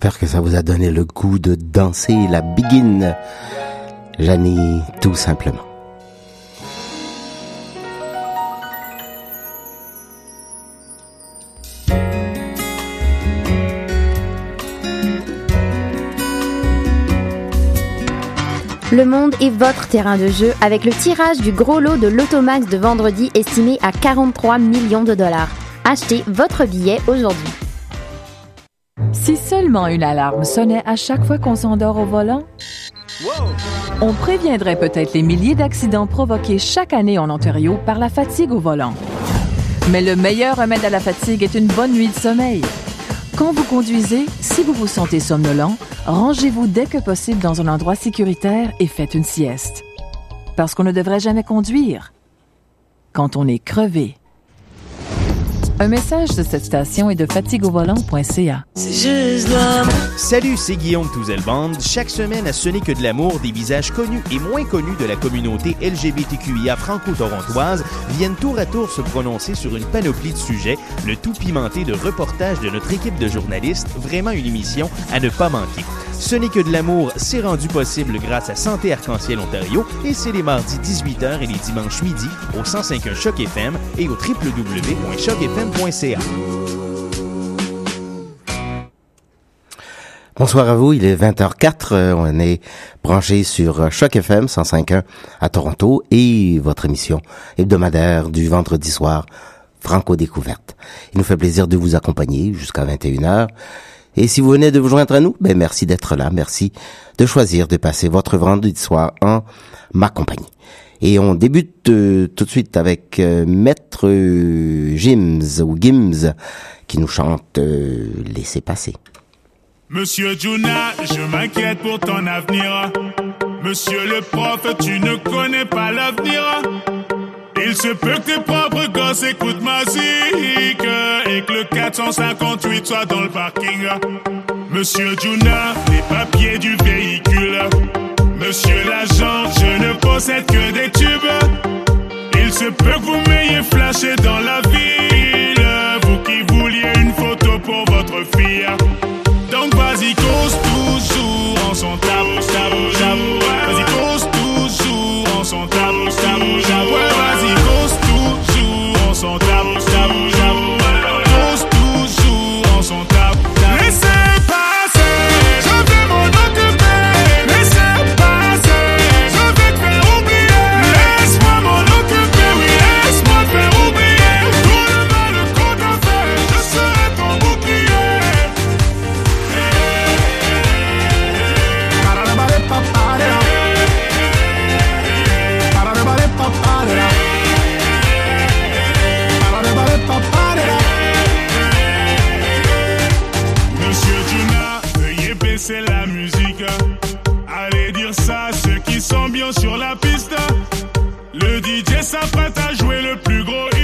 J'espère que ça vous a donné le goût de danser la begin. Janie, tout simplement. Le monde est votre terrain de jeu avec le tirage du gros lot de l'Automax de vendredi estimé à 43 millions de dollars. Achetez votre billet aujourd'hui. Si seulement une alarme sonnait à chaque fois qu'on s'endort au volant, on préviendrait peut-être les milliers d'accidents provoqués chaque année en Ontario par la fatigue au volant. Mais le meilleur remède à la fatigue est une bonne nuit de sommeil. Quand vous conduisez, si vous vous sentez somnolent, rangez-vous dès que possible dans un endroit sécuritaire et faites une sieste. Parce qu'on ne devrait jamais conduire quand on est crevé. Un message de cette station est de fatigueauvolant.ca. Salut, c'est Guillaume Touzelband. Chaque semaine à Ce n'est que de l'amour, des visages connus et moins connus de la communauté LGBTQIA franco-torontoise viennent tour à tour se prononcer sur une panoplie de sujets, le tout pimenté de reportages de notre équipe de journalistes, vraiment une émission à ne pas manquer. Ce n'est que de l'amour, c'est rendu possible grâce à Santé Arc-en-Ciel Ontario et c'est les mardis 18h et les dimanches midi au 105.1 Choc FM et au www.chocfm.ca. Bonsoir à vous, il est 20h04, euh, on est branché sur euh, Choc FM 105.1 à Toronto et votre émission hebdomadaire du vendredi soir, Franco Découverte. Il nous fait plaisir de vous accompagner jusqu'à 21h. Et si vous venez de vous joindre à nous, ben merci d'être là, merci de choisir de passer votre vendredi soir en ma compagnie. Et on débute euh, tout de suite avec euh, Maître euh, ou Gims qui nous chante euh, Laissez passer. Monsieur Juna, je m'inquiète pour ton avenir. Monsieur le prof, tu ne connais pas l'avenir. Il se peut que tes propres gosses écoutent ma musique et que le 458 soit dans le parking. Monsieur Juna, les papiers du véhicule. Monsieur l'agent, je ne possède que des tubes. Il se peut que vous m'ayez flashé dans la ville. Vous qui vouliez une photo pour votre fille. Allez dire ça ceux qui sont bien sur la piste. Le DJ s'apprête à jouer le plus gros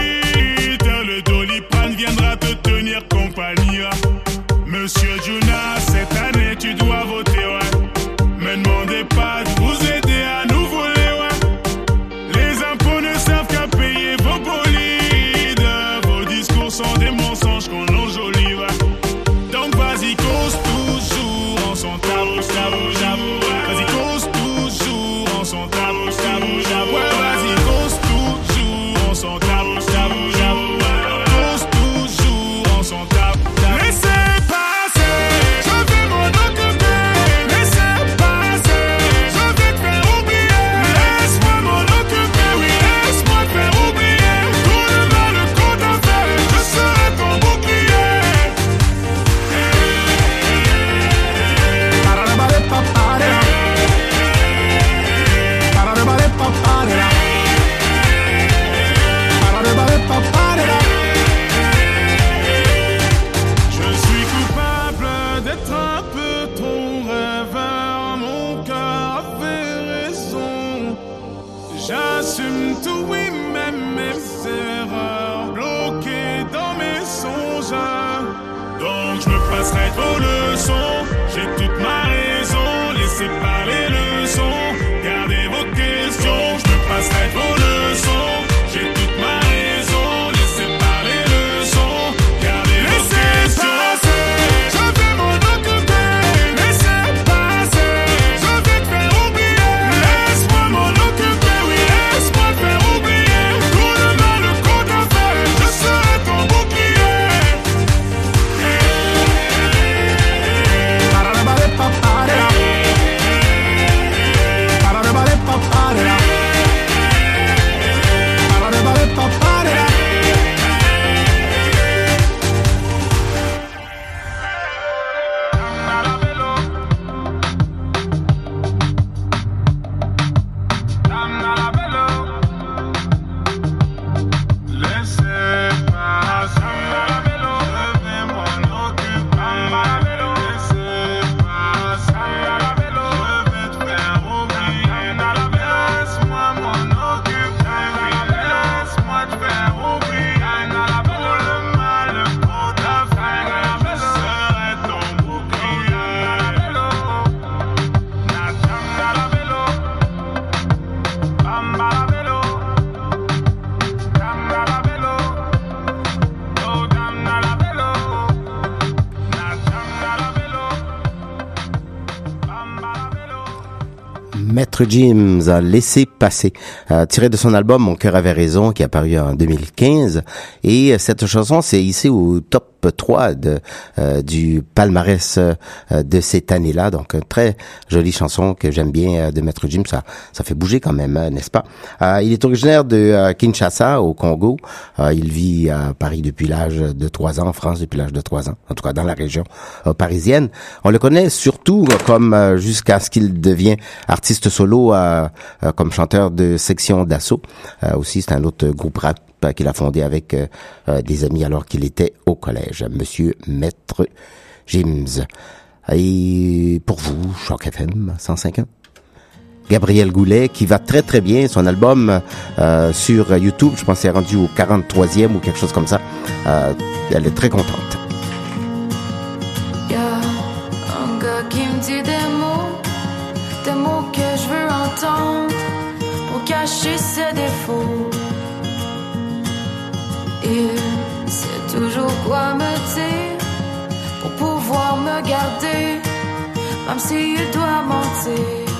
Maître James a laissé passer, tiré de son album Mon cœur avait raison, qui est apparu en 2015. Et euh, cette chanson s'est ici au top 3 de, euh, du palmarès euh, de cette année-là. Donc, une très jolie chanson que j'aime bien euh, de Maître Jim. Ça, ça fait bouger quand même, hein, n'est-ce pas? il est originaire de Kinshasa, au Congo. il vit à Paris depuis l'âge de 3 ans, en France depuis l'âge de 3 ans, en tout cas dans la région parisienne. On le connaît surtout comme jusqu'à ce qu'il devienne artiste solo comme chanteur de section d'assaut. aussi, c'est un autre groupe rap qu'il a fondé avec euh, euh, des amis alors qu'il était au collège, Monsieur Maître James. Et pour vous, Choc FM 105.1. Gabriel Goulet, qui va très très bien. Son album euh, sur YouTube, je pense, est rendu au 43e ou quelque chose comme ça. elle est très contente. Pouvoir me garder, même s'il doit mentir.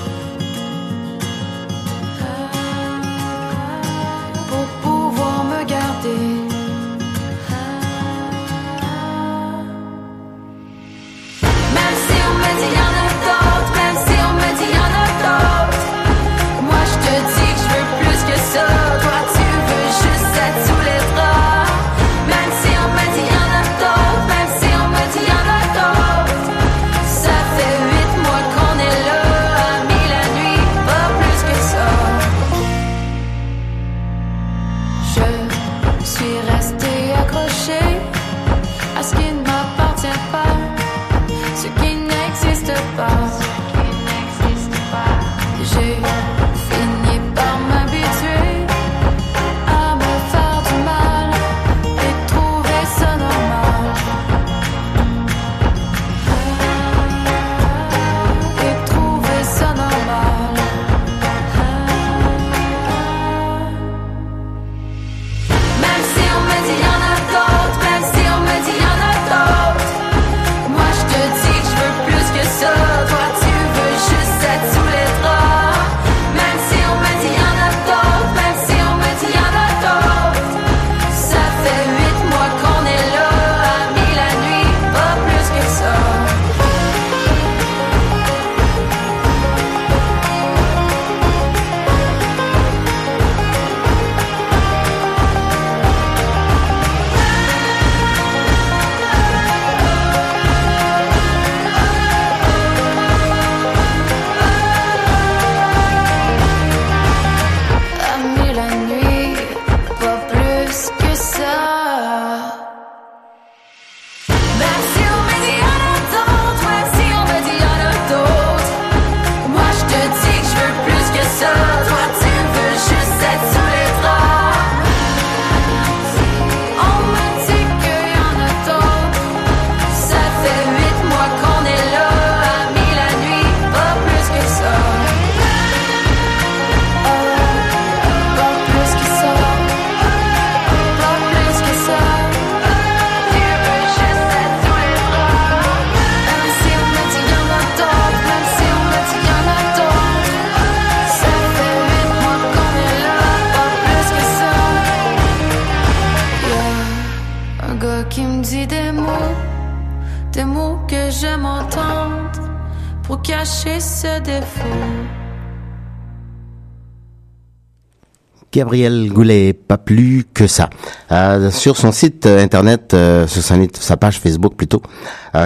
Gabriel Goulet, pas plus que ça. Euh, sur son site euh, internet, euh, sur sa, page Facebook plutôt,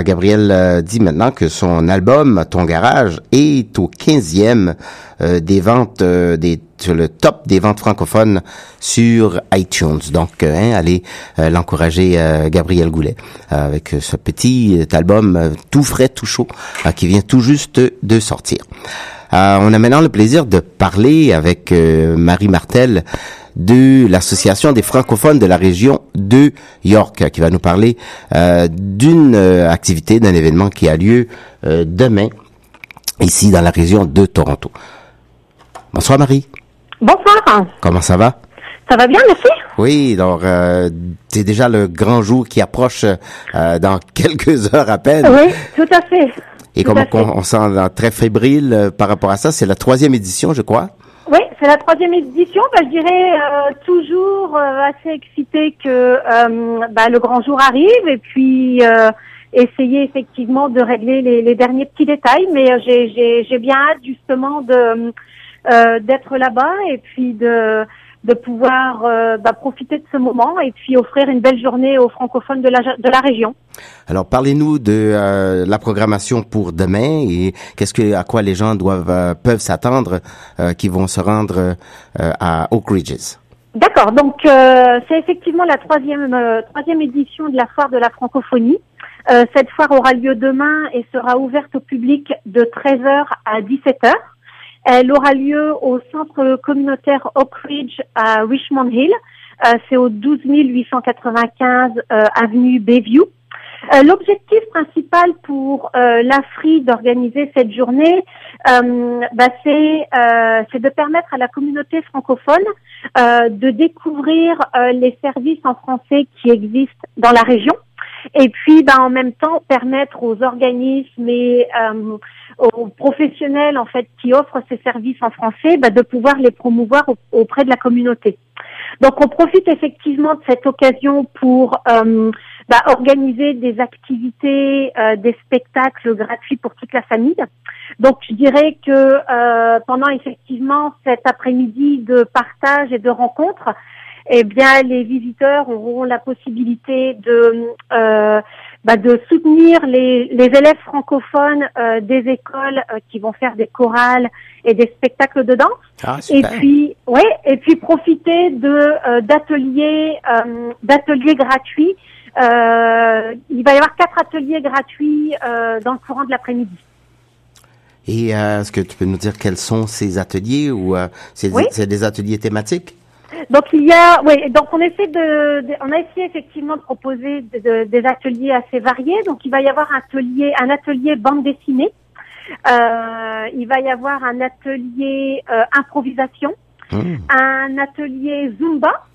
Gabriel dit maintenant que son album Ton Garage est au 15e euh, des ventes des le top des ventes francophones sur iTunes. Donc, hein, allez l'encourager, Gabriel Goulet, avec ce petit album tout frais, tout chaud, qui vient tout juste de sortir. Euh, on a maintenant le plaisir de parler avec euh, Marie Martel de l'Association des francophones de la région de York, qui va nous parler euh, d'une euh, activité, d'un événement qui a lieu euh, demain, ici dans la région de Toronto. Bonsoir Marie, Bonsoir. comment ça va? Ça va bien, merci? Oui, donc euh, c'est déjà le grand jour qui approche euh, dans quelques heures à peine. Oui, tout à fait. Et Tout comme on, on sent euh, très fébrile euh, par rapport à ça, c'est la troisième édition, je crois. Oui, c'est la troisième édition. Bah, je dirais euh, toujours euh, assez excité que euh, bah, le grand jour arrive et puis euh, essayer effectivement de régler les, les derniers petits détails. Mais euh, j'ai- j'ai j'ai bien hâte justement de euh, d'être là-bas et puis de de pouvoir euh, bah, profiter de ce moment et puis offrir une belle journée aux francophones de la de la région. Alors, parlez-nous de euh, la programmation pour demain et qu'est-ce que à quoi les gens doivent euh, peuvent s'attendre euh, qui vont se rendre euh, à Oak Ridges. D'accord, donc euh, c'est effectivement la troisième euh, troisième édition de la foire de la francophonie. Euh, cette foire aura lieu demain et sera ouverte au public de 13h à 17h. Elle aura lieu au centre communautaire Oak Ridge à Richmond Hill. Euh, c'est au 12 895 euh, avenue Bayview. Euh, L'objectif principal pour euh, l'AFRI d'organiser cette journée, euh, bah, c'est euh, c'est de permettre à la communauté francophone de découvrir les services en français qui existent dans la région et puis bah, en même temps permettre aux organismes et euh, aux professionnels en fait qui offrent ces services en français bah, de pouvoir les promouvoir au- auprès de la communauté. Donc on profite effectivement de cette occasion pour euh, bah, organiser des activités, euh, des spectacles gratuits pour toute la famille. Donc je dirais que euh, pendant effectivement cet après-midi de partage et de rencontres, eh bien les visiteurs auront la possibilité de euh, bah, de soutenir les, les élèves francophones euh, des écoles euh, qui vont faire des chorales et des spectacles de danse. Ah, Et puis, ouais, et puis profiter de euh, d'ateliers euh, d'ateliers gratuits. Euh, il va y avoir quatre ateliers gratuits euh, dans le courant de l'après-midi. Et euh, est-ce que tu peux nous dire quels sont ces ateliers ou euh, c'est Oui. c'est des ateliers thématiques? Donc il y a, oui, donc on essaie de, de- on a essayé effectivement de proposer de- de- des ateliers assez variés. Donc il va y avoir un atelier, un atelier bande dessinée. Euh, il va y avoir un atelier euh, improvisation, Hmm. un atelier zumba,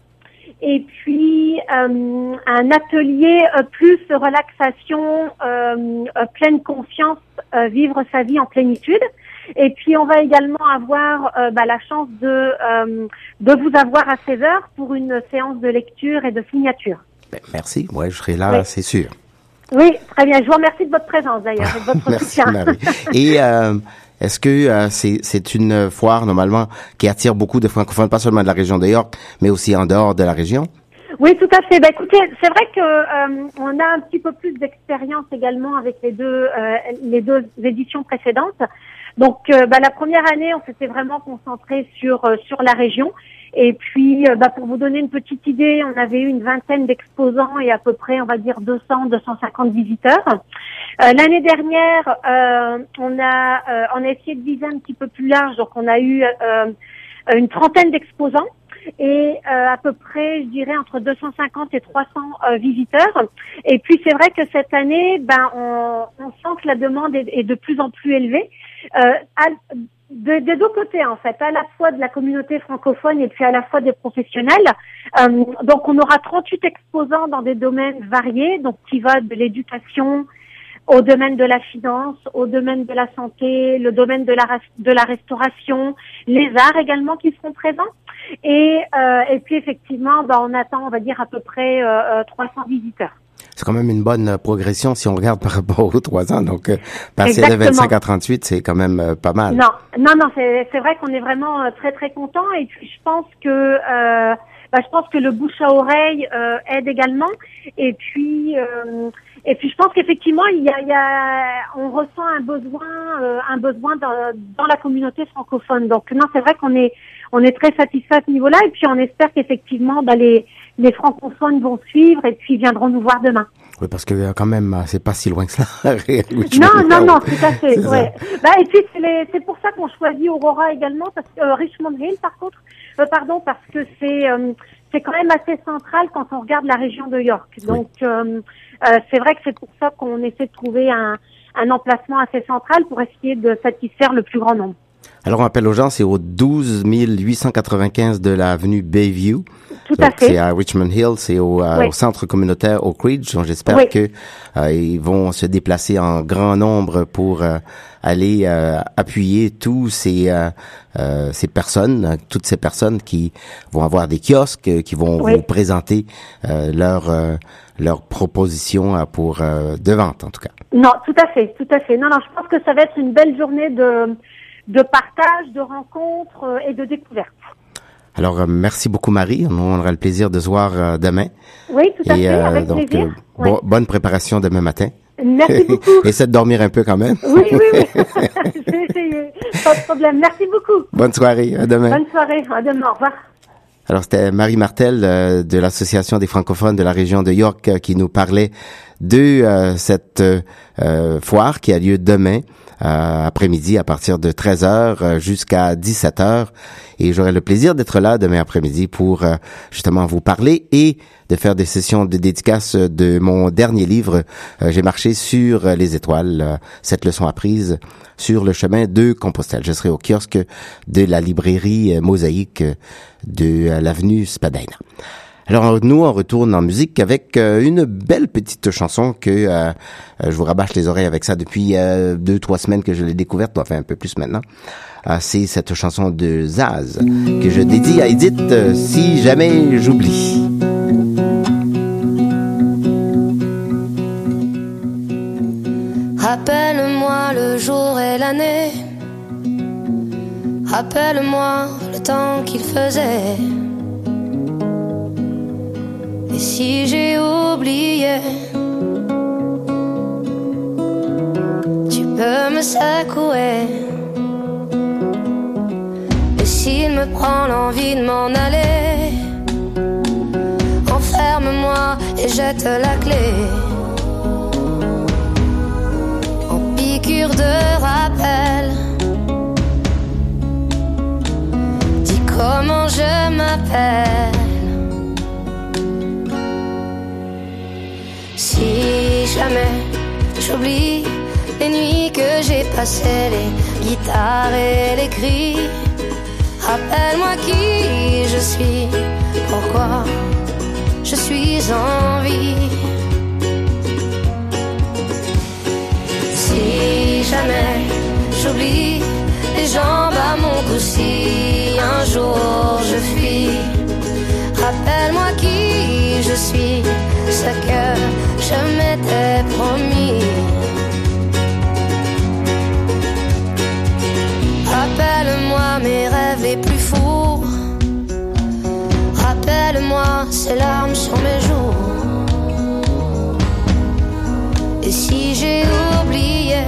et puis euh, un atelier euh, plus relaxation, euh, euh, pleine conscience, euh, vivre sa vie en plénitude. Et puis on va également avoir euh, bah, la chance de euh, de vous avoir à 16 heures pour une séance de lecture et de signature. Ben, merci. Ouais, je serai là, Oui. c'est sûr. Oui, très bien. Je vous remercie de votre présence d'ailleurs et de votre Merci, soutien. Marie. Et euh, est-ce que euh, c'est c'est une foire normalement qui attire beaucoup de francophones, pas seulement de la région de York, mais aussi en dehors de la région? Oui, tout à fait. Bah, écoutez, c'est vrai que euh, on a un petit peu plus d'expérience également avec les deux euh, les deux éditions précédentes. Donc, euh, bah, la première année, on s'était vraiment concentré sur euh, sur la région. Et puis, euh, bah, pour vous donner une petite idée, on avait eu une vingtaine d'exposants et à peu près, on va dire, 200, 250 visiteurs. Euh, L'année dernière, euh, on a euh, on a essayé de viser un petit peu plus large. Donc, on a eu une trentaine d'exposants et euh, à peu près, je dirais, entre 250 et 300 euh, visiteurs. Et puis c'est vrai que cette année, ben, on, on sent que la demande est, est de plus en plus élevée. Euh, à- de- des deux côtés en fait, à la fois de la communauté francophone et puis à la fois des professionnels. Euh, donc on aura 38 exposants dans des domaines variés, donc qui va de l'éducation au domaine de la finance, au domaine de la santé, le domaine de la, de la restauration, les arts également qui seront présents. Et, euh, et puis effectivement, ben, on attend, on va dire, à peu près euh, euh, 300 visiteurs. C'est quand même une bonne euh, progression si on regarde par rapport aux trois ans. Donc, euh, passer de Exactement. 25 à 38, c'est quand même euh, pas mal. Non, non, non, c'est c'est vrai qu'on est vraiment euh, très très content et puis je pense que euh, bah, je pense que le bouche à oreille euh, aide également et puis euh, et puis je pense qu'effectivement il y a, il y a on ressent un besoin euh, un besoin dans, dans la communauté francophone donc non c'est vrai qu'on est on est très satisfait à ce niveau-là et puis on espère qu'effectivement bah, les les francophones vont suivre et puis viendront nous voir demain. Oui, parce que euh, quand même, euh, c'est pas si loin que ça. Non, non, non, tout à fait. Ouais. Bah, et puis c'est pour ça qu'on choisit Aurora également, parce que euh, Richmond Hill, par contre, euh, pardon, parce que c'est euh, c'est quand même assez central quand on regarde la région de York. Donc euh, euh, c'est vrai que c'est pour ça qu'on essaie de trouver un, un emplacement assez central pour essayer de satisfaire le plus grand nombre. Alors, on appelle aux gens, c'est au 12 895 de l'avenue Bayview. Tout à Donc, C'est fait. à Richmond Hill, c'est au, euh, Oui. au centre communautaire Oak Ridge. Donc, J'espère Oui. que euh, ils vont se déplacer en grand nombre pour euh, aller euh, appuyer tous ces euh, euh, ces personnes, toutes ces personnes qui vont avoir des kiosques, qui vont Oui. vous présenter euh, leurs euh, leurs propositions pour euh, de vente en tout cas. Non, tout à fait, tout à fait. Non, non, je pense que ça va être une belle journée de, de partage, de rencontres euh, et de découvertes. Alors euh, merci beaucoup Marie, on aura le plaisir de se voir euh, demain. Oui, tout à Et fait, euh, avec donc plaisir. bonne préparation demain matin. Merci beaucoup. Essaie de dormir un peu quand même. oui, oui, oui. je vais essayer. Pas de problème. Merci beaucoup. Bonne soirée, à demain. Bonne soirée. À demain. Au revoir. Alors c'était Marie Martel euh, de l'association des francophones de la région de York euh, qui nous parlait de euh, cette euh, euh, foire qui a lieu demain euh, après-midi à partir de 13h euh, jusqu'à 17h et j'aurai le plaisir d'être là demain après-midi pour justement vous parler et de faire des sessions de dédicace de mon dernier livre j'ai marché sur les étoiles cette leçon apprise sur le chemin de Compostelle. Je serai au kiosque de la librairie Mosaïque de l'avenue Spadina. Alors nous, on retourne en musique avec euh, une belle petite chanson que euh, euh, je vous rabâche les oreilles avec ça depuis euh, deux, trois semaines que je l'ai découverte, enfin un peu plus maintenant. Euh, C'est cette chanson de Zaz que je dédie à Edith si jamais j'oublie. Rappelle-moi le jour et l'année. Rappelle-moi le temps qu'il faisait. Et si j'ai oublié, tu peux me secouer. Et s'il me prend l'envie de m'en aller, enferme-moi et jette la clé. En piqûre de rappel. J'oublie les nuits que j'ai passées, les guitares et les cris, rappelle-moi qui je suis, pourquoi je suis en vie. Si jamais j'oublie les jambes à mon cou, si un jour je fuis, rappelle-moi qui je suis, ce que je m'étais promis. Rappelle-moi mes rêves les plus fous. Rappelle-moi ces larmes sur mes joues. Et si j'ai oublié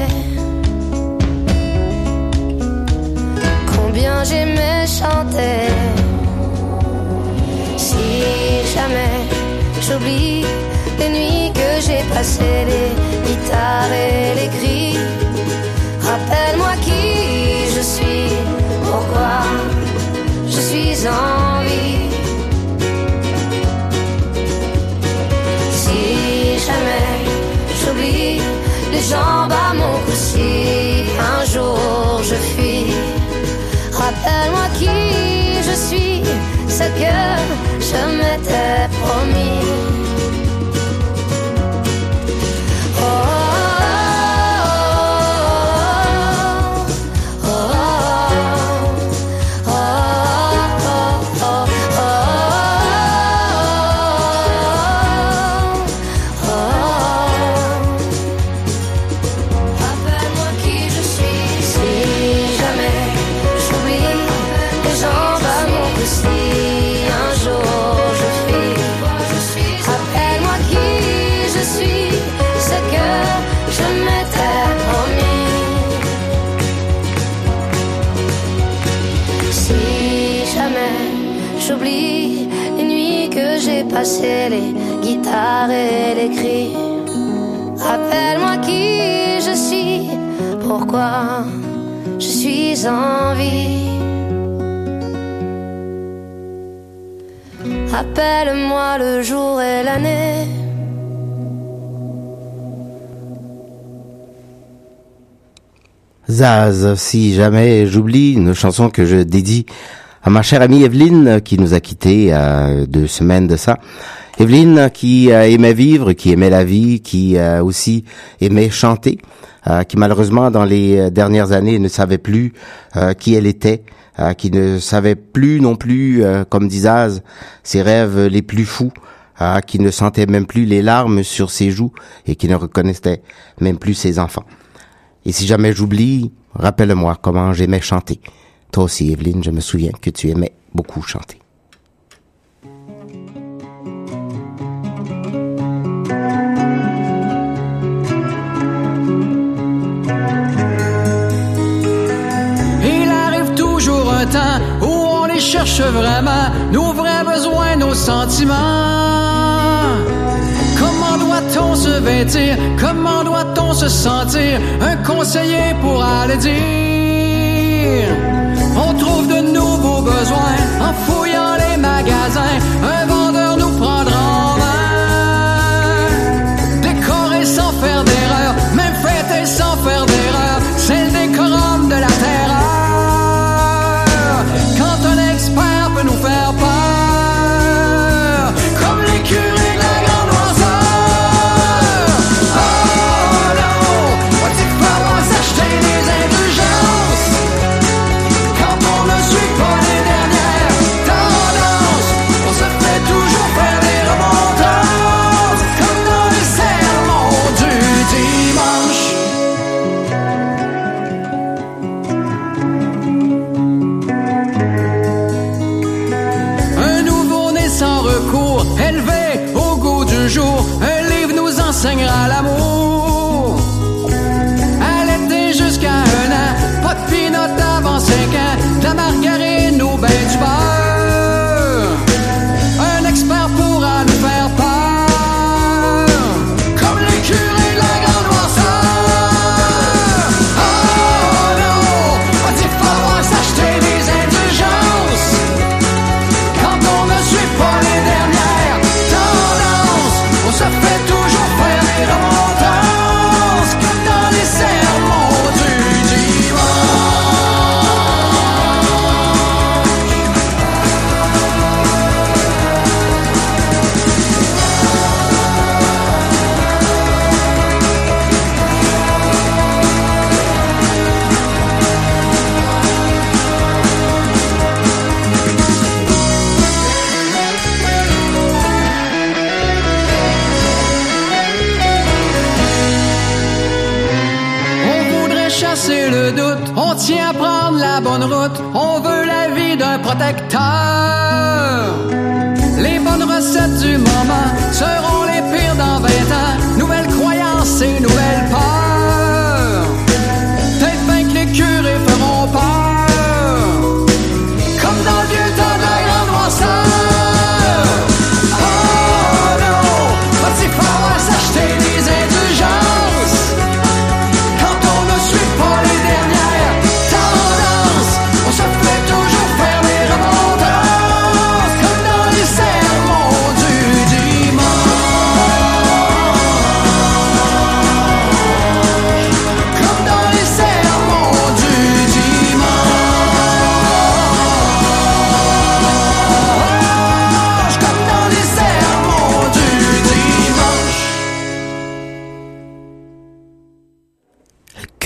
combien j'aimais chanter, si jamais j'oublie passées, les guitares et les cris, rappelle-moi qui je suis, pourquoi je suis en vie. Si jamais j'oublie les jambes à mon cou, si un jour je fuis, rappelle-moi qui je suis, ce que je m'étais promis. Rappelle-moi le jour et l'année. Zaz, si jamais j'oublie une chanson que je dédie à ma chère amie Evelyne qui nous a quittés deux semaines de ça. Evelyne qui aimait vivre, qui aimait la vie, qui aussi aimait chanter, qui malheureusement dans les euh, dernières années ne savait plus euh, qui elle était, euh, qui ne savait plus non plus, euh, comme dit Zaz, ses rêves les plus fous, euh, qui ne sentait même plus les larmes sur ses joues et qui ne reconnaissait même plus ses enfants. Et si jamais j'oublie, rappelle-moi comment j'aimais chanter. Toi aussi, Evelyne, je me souviens que tu aimais beaucoup chanter. Où on les cherche vraiment, nos vrais besoins, nos sentiments. Comment doit-on se vêtir? Comment doit-on se sentir? Un conseiller pourra le dire. Tient à prendre la bonne route, on veut la vie d'un protecteur. Les bonnes recettes du moment seront les pires dans 20 ans. Nouvelles croyances et nouvelles peurs.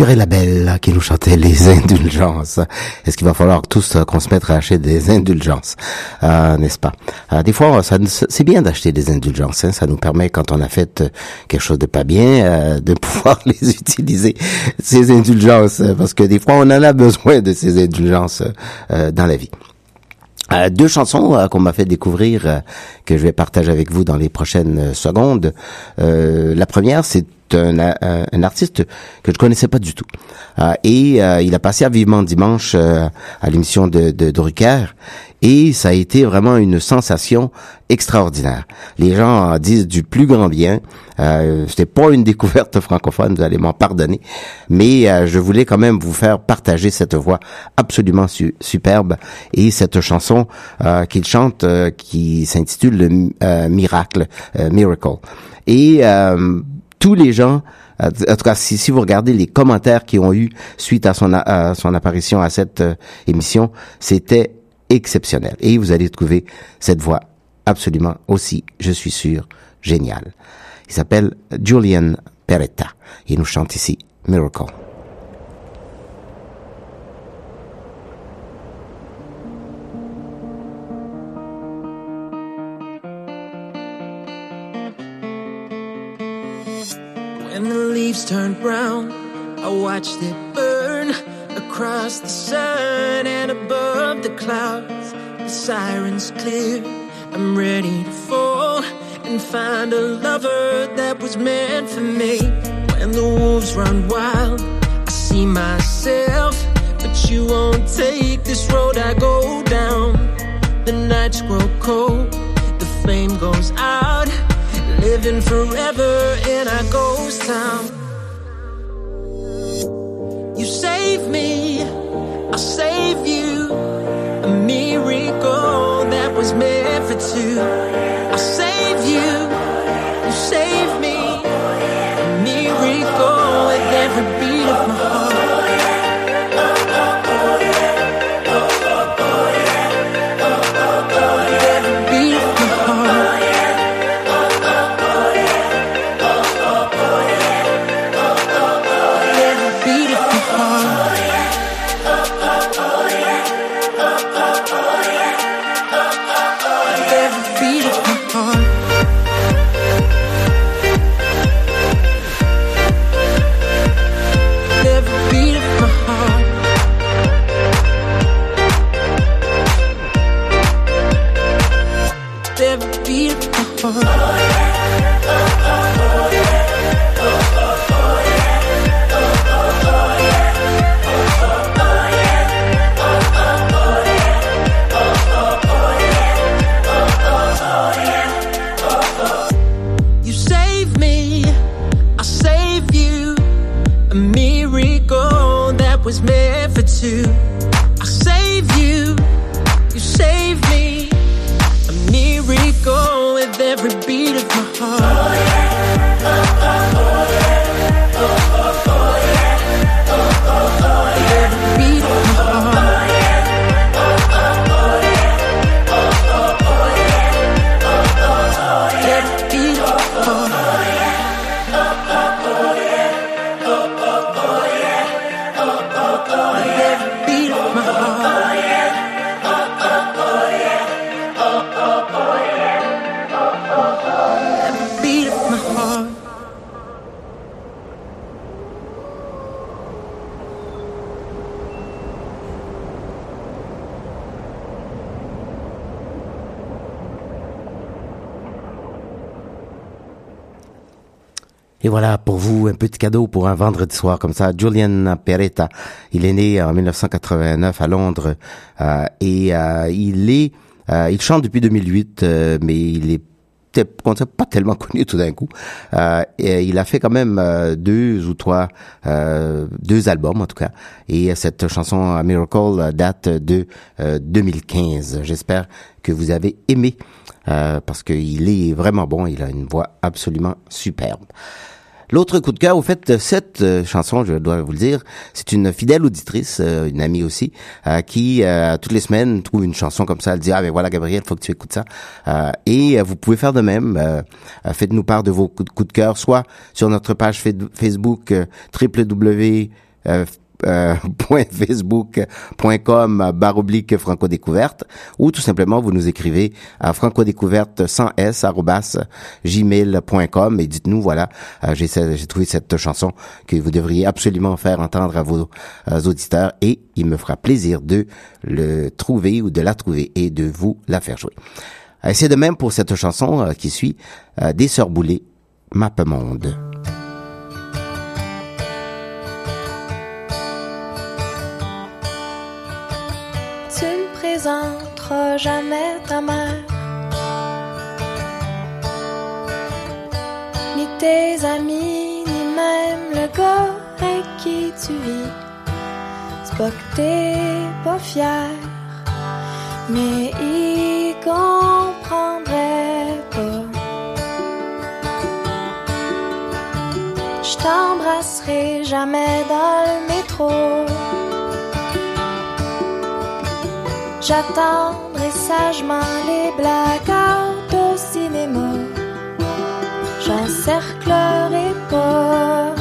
Curé Labelle qui nous chantait les indulgences. Est-ce qu'il va falloir tous euh, qu'on se mette à acheter des indulgences, Euh, n'est-ce pas? Euh, Des fois, c'est bien d'acheter des indulgences. hein. Ça nous permet, quand on a fait euh, quelque chose de pas bien, de pouvoir les utiliser ces indulgences, parce que des fois, on en a besoin de ces indulgences dans la vie. Deux chansons qu'on m'a fait découvrir que je vais partager avec vous dans les prochaines secondes. La première, c'est un, un, artiste que je connaissais pas du tout. Euh, et euh, il a passé à Vivement Dimanche euh, à l'émission de, de, de Drucker. Et ça a été vraiment une sensation extraordinaire. Les gens en disent du plus grand bien. Euh, C'était pas une découverte francophone, vous allez m'en pardonner, mais euh, je voulais quand même vous faire partager cette voix absolument su- superbe et cette chanson euh, qu'il chante euh, qui s'intitule le euh, Miracle, euh, Miracle. Et euh, tous les gens en tout cas, si, si vous regardez les commentaires qui ont eu suite à son, à son apparition à cette euh, émission, c'était exceptionnel. Et vous allez trouver cette voix absolument aussi, je suis sûr, géniale. Il s'appelle Julian Peretta. Il nous chante ici Miracle. When the leaves turn brown, I watched it burn across the sun and above the clouds. The sirens clear. I'm ready to fall and find a lover that was meant for me. When the wolves run wild, I see myself, but you won't take this road I go down. The nights grow cold, the flame goes out, living forever in our ghost town. You save me, I'll save you. A miracle that was meant for two. I'll save you, you save petit cadeau pour un vendredi soir comme ça. Julian Peretta, il est né en 1989 à Londres euh, et euh, il est, euh, il chante depuis 2008, euh, mais il est pas tellement connu tout d'un coup. Euh, il a fait quand même euh, deux ou trois, euh, deux albums en tout cas. Et cette chanson euh, Miracle date de euh, 2015. J'espère que vous avez aimé euh, parce qu'il est vraiment bon. Il a une voix absolument superbe. L'autre coup de cœur, au fait, cette euh, chanson, je dois vous le dire, c'est une fidèle auditrice, euh, une amie aussi, euh, qui toutes les semaines trouve une chanson comme ça. Elle dit ah ben voilà Gabriel, faut que tu écoutes ça. Et vous pouvez faire de même. Faites-nous part de vos coups de, coups de cœur, soit sur notre page fa- Facebook www euh, euh, .facebook.com barre oblique franco découverte ou tout simplement vous nous écrivez à franco découverte sans s gmail.com et dites-nous voilà euh, j'ai trouvé cette chanson que vous devriez absolument faire entendre à vos euh, auditeurs et il me fera plaisir de le trouver ou de la trouver et de vous la faire jouer. Euh, C'est de même pour cette chanson euh, qui suit euh, des sœurs boulées Map Monde. Jamais ta mère. Ni tes amis, ni même le gars avec qui tu vis. C'est pas que t'es pas fier, mais il comprendrait pas. je t'embrasserai jamais dans le métro. J'attendrai sagement les blackouts au cinéma. J'encerclerai pas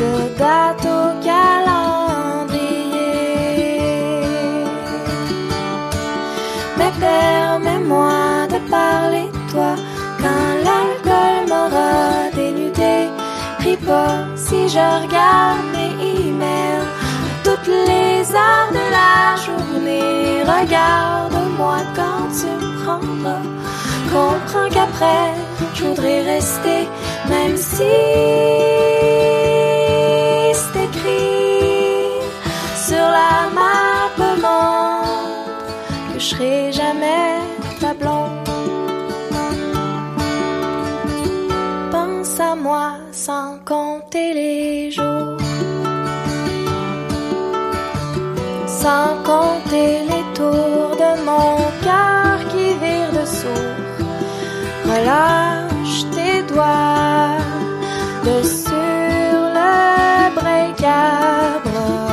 de date au calendrier. Mais permets-moi de parler de toi quand l'alcool m'aura dénudé. Prie pas si je regarde Regarde-moi quand tu me prendras. Comprends qu'après, je voudrais rester, même si c'est écrit sur la map monde que je serai jamais ta blonde. Pense à moi sans compter les jours. Sans compter les tours de mon cœur qui vire de sourd. Relâche tes doigts de sur le break-à-bras.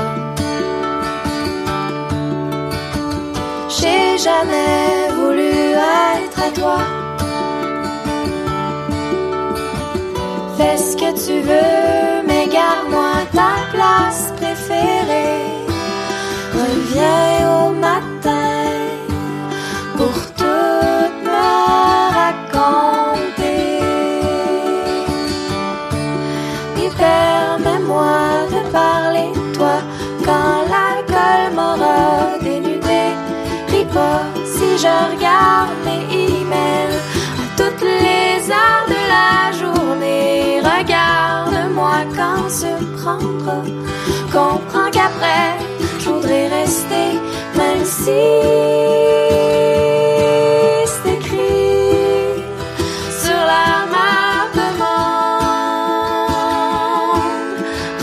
J'ai jamais voulu être à toi. Fais ce que tu veux, mais garde-moi ta place me prendras. Comprends qu'après, je voudrais rester, même si c'est écrit sur la map.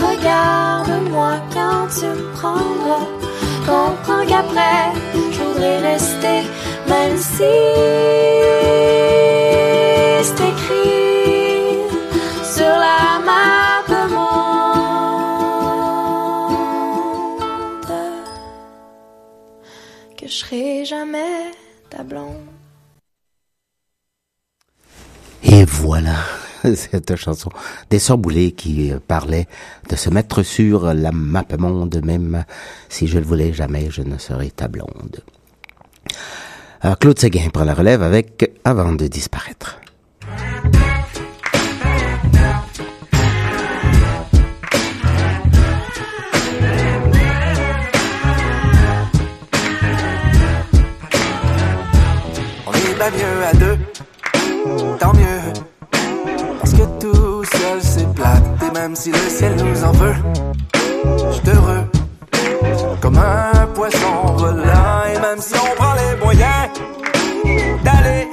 Regarde-moi quand tu me prendras. Comprends qu'après, je voudrais rester, même si Et voilà, cette chanson des Sœurs Boulay qui euh, parlait de se mettre sur la map monde, même si je le voulais jamais, je ne serai ta blonde. Alors, Claude Séguin prend la relève avec Avant de disparaître. À deux, tant mieux. Parce que tout seul c'est plate, et même si le ciel nous en veut, je heureux. Comme un poisson volant, et même si on prend les moyens d'aller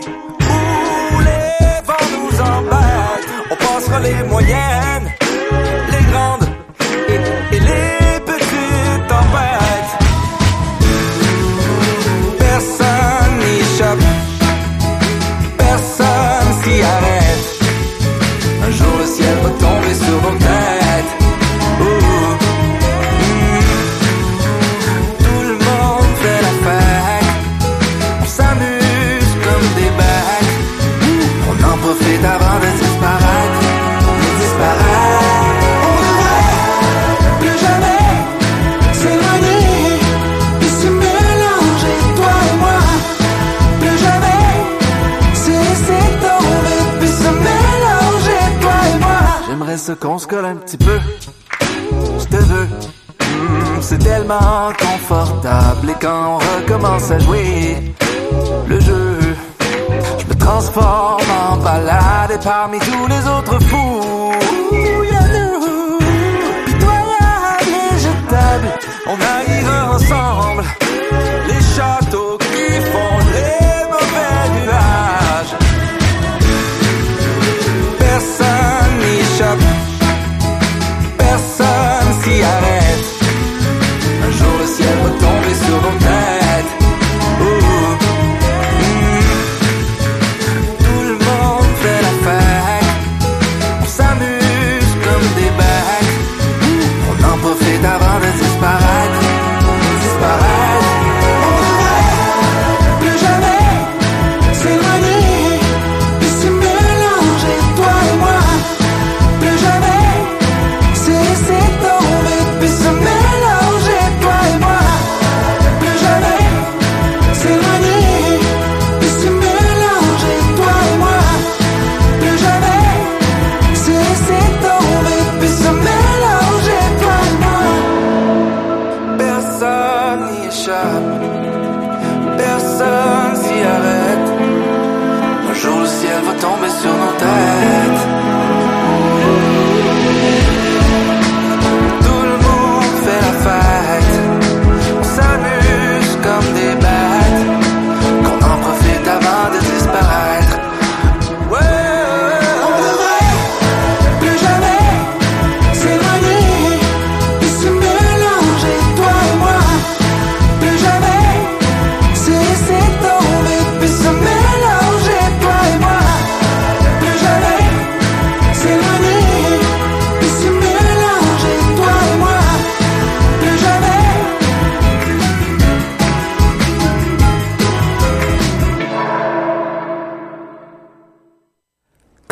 où les vents nous embêtent, on passera les moyennes, Qu'on se colle un petit peu. Je te veux. Mm, c'est tellement confortable et quand on recommence à jouer le jeu, je me transforme en balade et parmi tous les autres fous, il y a nous, pitoyable et on arrivera ensemble, les châteaux qui font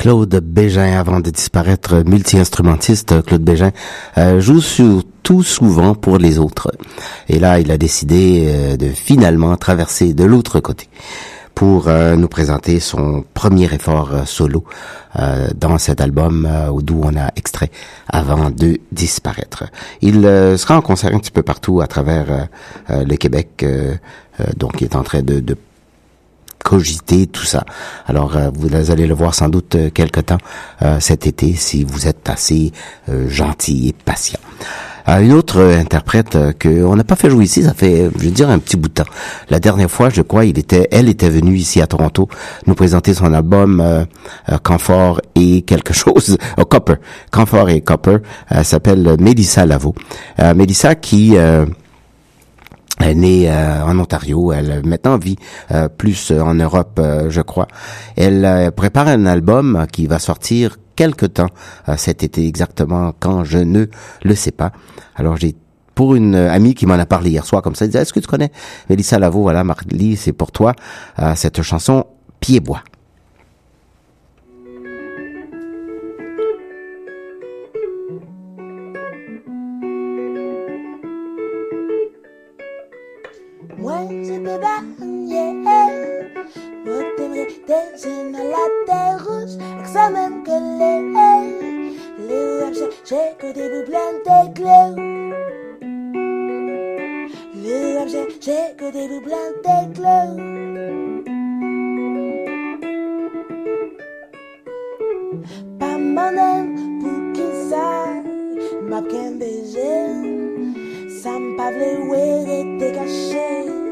Claude Bégin, avant de disparaître multi-instrumentiste, Claude Bégin euh, joue surtout souvent pour les autres. Et là, il a décidé euh, de finalement traverser de l'autre côté pour euh, nous présenter son premier effort euh, solo euh, dans cet album d'où on a extrait avant de disparaître. Il sera en concert un petit peu partout à travers le Québec, donc il est en train de, de cogiter tout ça. Alors vous allez le voir sans doute quelque temps cet été si vous êtes assez gentil et patient à une autre interprète euh, que on n'a pas fait jouer ici, ça fait, je veux dire, un petit bout de temps. La dernière fois, je crois, il était, elle était venue ici à Toronto nous présenter son album euh, euh Comfort et quelque chose, oh, Copper, Comfort et Copper, euh, s'appelle Mélissa Lavo. Mélissa qui née en Ontario, elle maintenant vit plus en Europe, je crois. Elle prépare un album qui va sortir quelque temps cet été exactement quand je ne le sais pas. Alors j'ai pour une amie qui m'en a parlé hier soir comme ça, elle disait est-ce que tu connais Mélissa Lavo Voilà, Marlie, c'est pour toi euh, cette chanson Pied-bois. J'ai que des d'éclats. Les objets, j'ai que des bouts pleins d'éclats. Pas mon pour qui ça m'a qu'un baiser. M'a pas voulu et caché.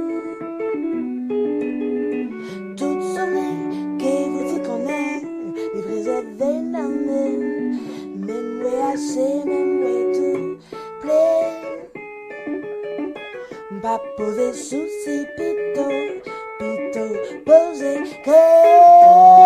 passé même de plaît. Pas pour soucis, pito, pito, posé, créé.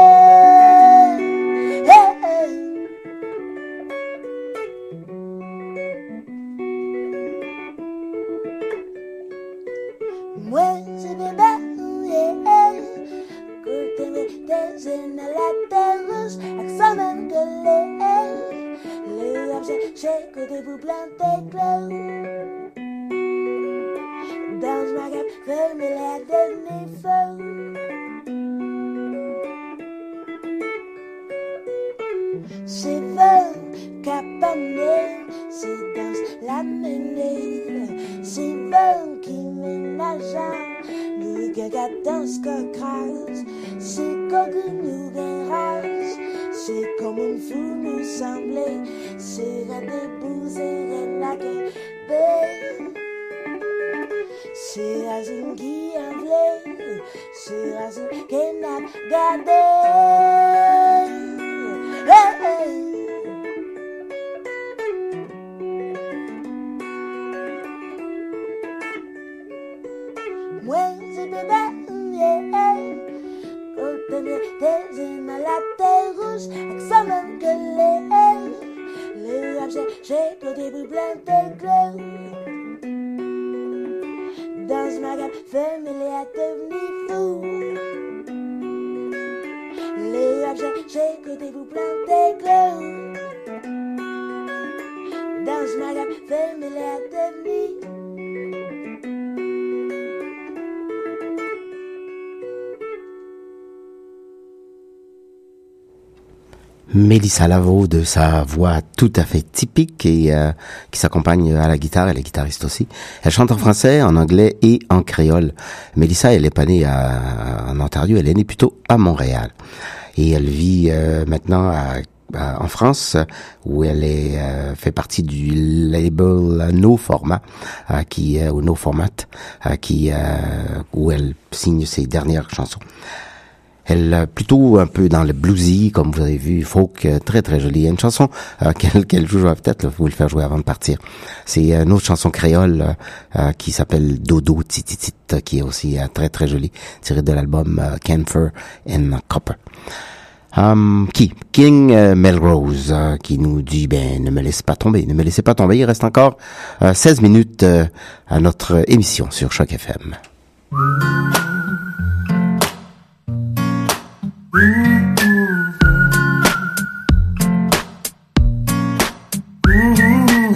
Le objet, j'ai que des bouts blancs d'éclat. Dans ma gamme familière à devenir fou. Le objet, j'ai que des blancs d'éclat. Dans ma gamme familière à devenir Mélissa Lavo de sa voix tout à fait typique et euh, qui s'accompagne à la guitare, elle est guitariste aussi. Elle chante en français, en anglais et en créole. Mélissa, elle est pas née en Ontario, elle est née plutôt à Montréal. Et elle vit euh, maintenant en France où elle est euh, fait partie du label No Format qui ou No Format qui où elle signe ses dernières chansons. Elle plutôt un peu dans le bluesy, comme vous avez vu, folk, euh, très très jolie. Il y a une chanson euh, qu'elle joue peut-être, vous le faire jouer avant de partir. C'est une autre chanson créole euh, qui s'appelle Dodo Tititit, qui est aussi très très jolie, tirée de l'album Camphor and Copper. Um, qui? King Melrose qui nous dit ben ne me laisse pas tomber, ne me laissez pas tomber. Il reste encore 16 minutes à notre émission sur Choc FM.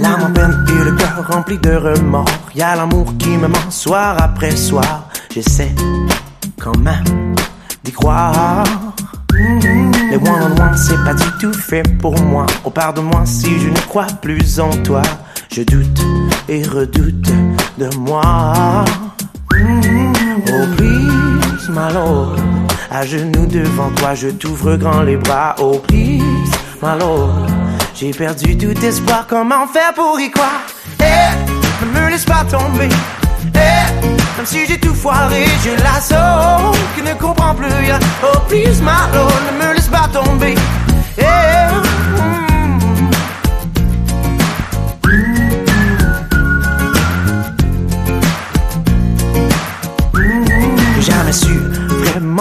L'âme en et le cœur rempli de remords. Y a l'amour qui me ment soir après soir. J'essaie quand même d'y croire. Les one on one, c'est pas du tout fait pour moi. Oh, pardonne-moi si je ne crois plus en toi. Je doute et redoute de moi. Oh, please, my lord. À genoux devant toi, je t'ouvre grand les bras. Oh, please, my lord. J'ai perdu tout espoir, comment faire pour y croire? Eh, ne me laisse pas tomber. Eh, même si j'ai tout foiré, j'ai l'assaut qui ne comprend plus rien. Oh, please, my lord, ne me laisse pas tomber. Eh.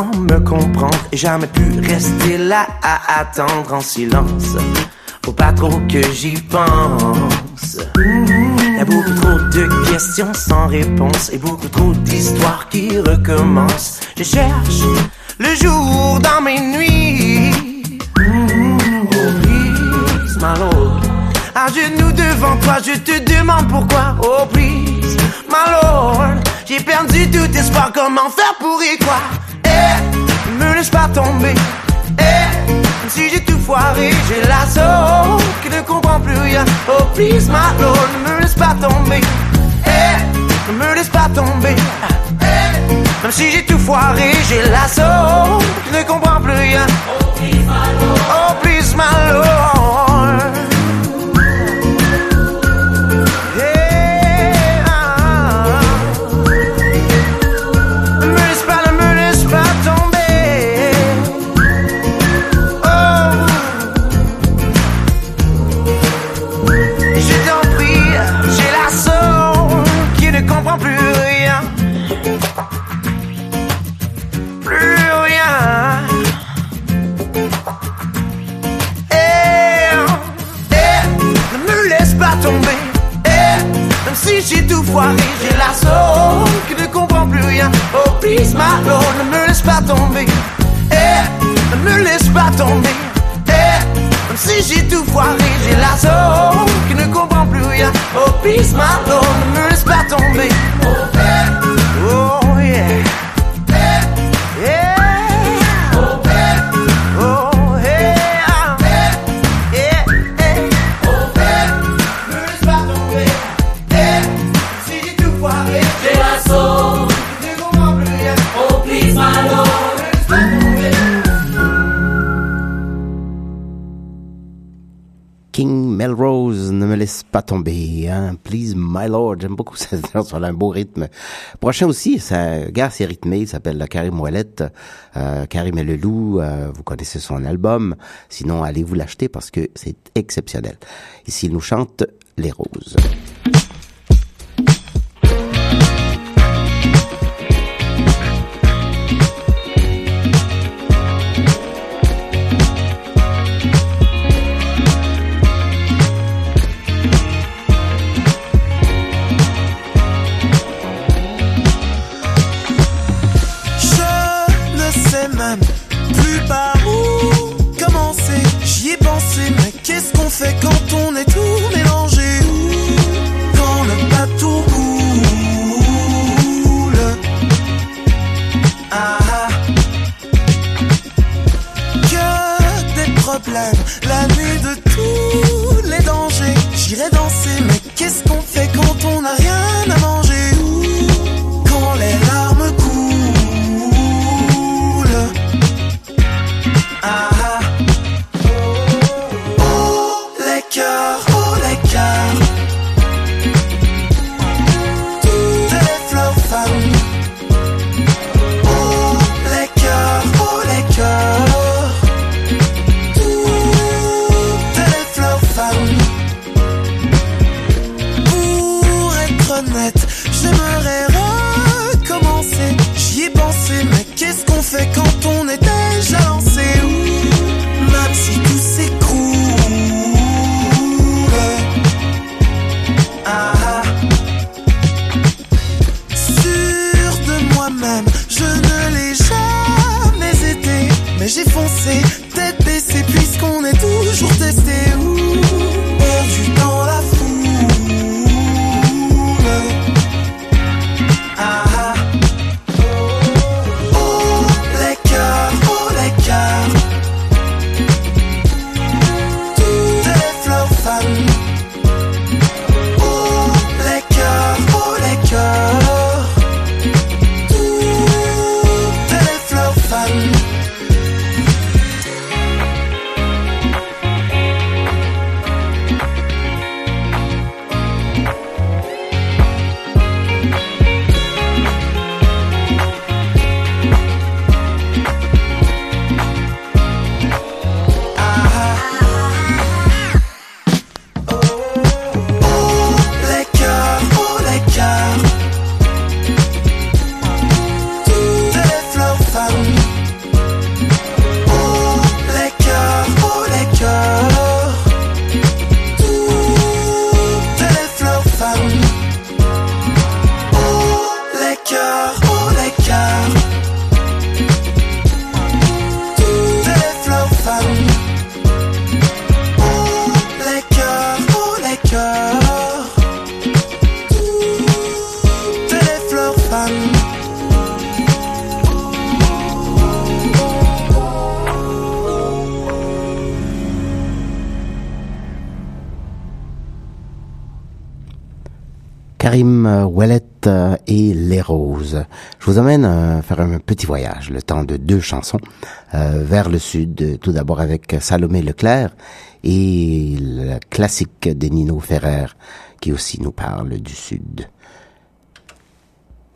Me comprendre et jamais pu rester là à attendre en silence. Faut pas trop que j'y pense. Y a beaucoup trop de questions sans réponse et beaucoup trop d'histoires qui recommencent. Je cherche le jour dans mes nuits. Oh please, my lord. À genoux devant toi, je te demande pourquoi. Oh please, my lord. J'ai perdu tout espoir, comment faire pour y croire? Eh, me laisse pas tomber. Eh, si j'ai tout foiré, j'ai l'assaut qui ne comprend plus rien. Oh please, my lord, ne me laisse pas tomber. Eh, ne me laisse pas tomber. Eh, même si j'ai tout foiré, j'ai l'assaut qui ne comprend plus rien. Oh please, my lord. Oh. Tomber, hein. Please, my lord. J'aime beaucoup cette chanson, elle a un beau rythme. Prochain aussi, ça, gars, c'est rythmé, il s'appelle Karim Ouellette. Euh, Karim et le loup, euh, vous connaissez son album. Sinon, allez vous l'acheter parce que c'est exceptionnel. Ici, il nous chante Les Roses. De tous les dangers. J'irai danser, mais qu'est-ce qu'on fait quand on n'a petit voyage, le temps de deux chansons, euh, vers le sud, euh, tout d'abord avec Salomé Leclerc et le classique de Nino Ferrer, qui aussi nous parle du sud.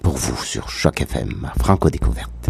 Pour vous sur Choc FM, Franco Découverte.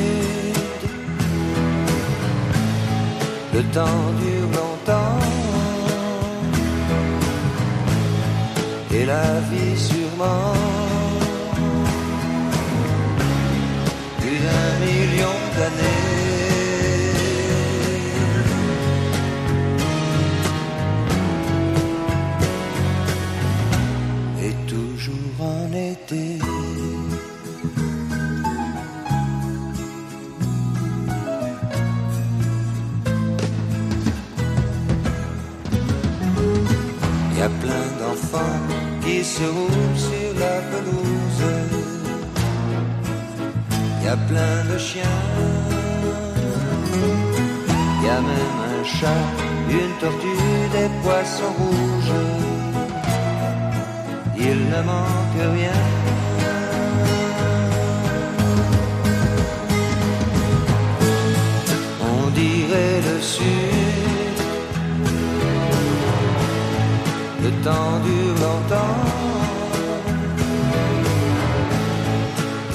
le temps dure longtemps et la vie sûrement plus d'un million d'années. D'enfants qui se roulent sur la pelouse. Y a plein de chiens. Y a même un chat, une tortue, des poissons rouges. Il ne manque rien. On dirait le sud. Temps dure longtemps.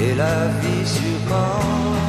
Et la vie sûrement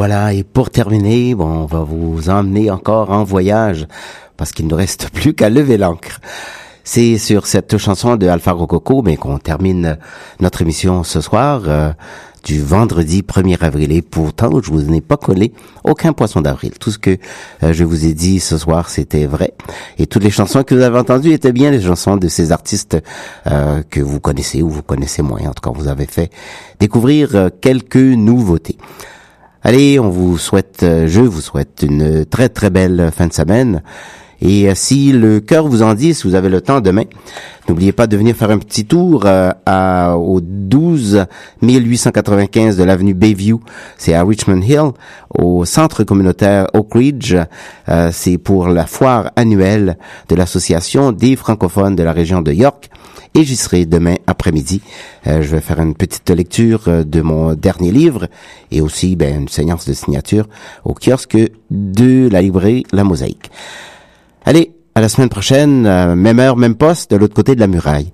voilà, et pour terminer, bon, on va vous emmener encore en voyage, parce qu'il ne reste plus qu'à lever l'encre. C'est sur cette chanson de Alpha Rococo, mais qu'on termine notre émission ce soir, euh, du vendredi 1er avril. Et pourtant, je vous n'ai pas collé aucun poisson d'avril. Tout ce que euh, je vous ai dit ce soir, c'était vrai. Et toutes les chansons que vous avez entendues étaient bien les chansons de ces artistes euh, que vous connaissez ou vous connaissez moins. En tout cas, vous avez fait découvrir euh, quelques nouveautés. Allez, on vous souhaite, euh, je vous souhaite une très très belle fin de semaine. Et euh, si le cœur vous en dit, si vous avez le temps demain, n'oubliez pas de venir faire un petit tour euh, à, au 12 1895 de l'avenue Bayview. C'est à Richmond Hill, au centre communautaire Oak Ridge. Euh, c'est pour la foire annuelle de l'association des francophones de la région de York. Et j'y serai demain après-midi. Euh, je vais faire une petite lecture de mon dernier livre et aussi ben, une séance de signature au kiosque de la librairie La Mosaïque. Allez, à la semaine prochaine, euh, même heure, même poste, de l'autre côté de la muraille.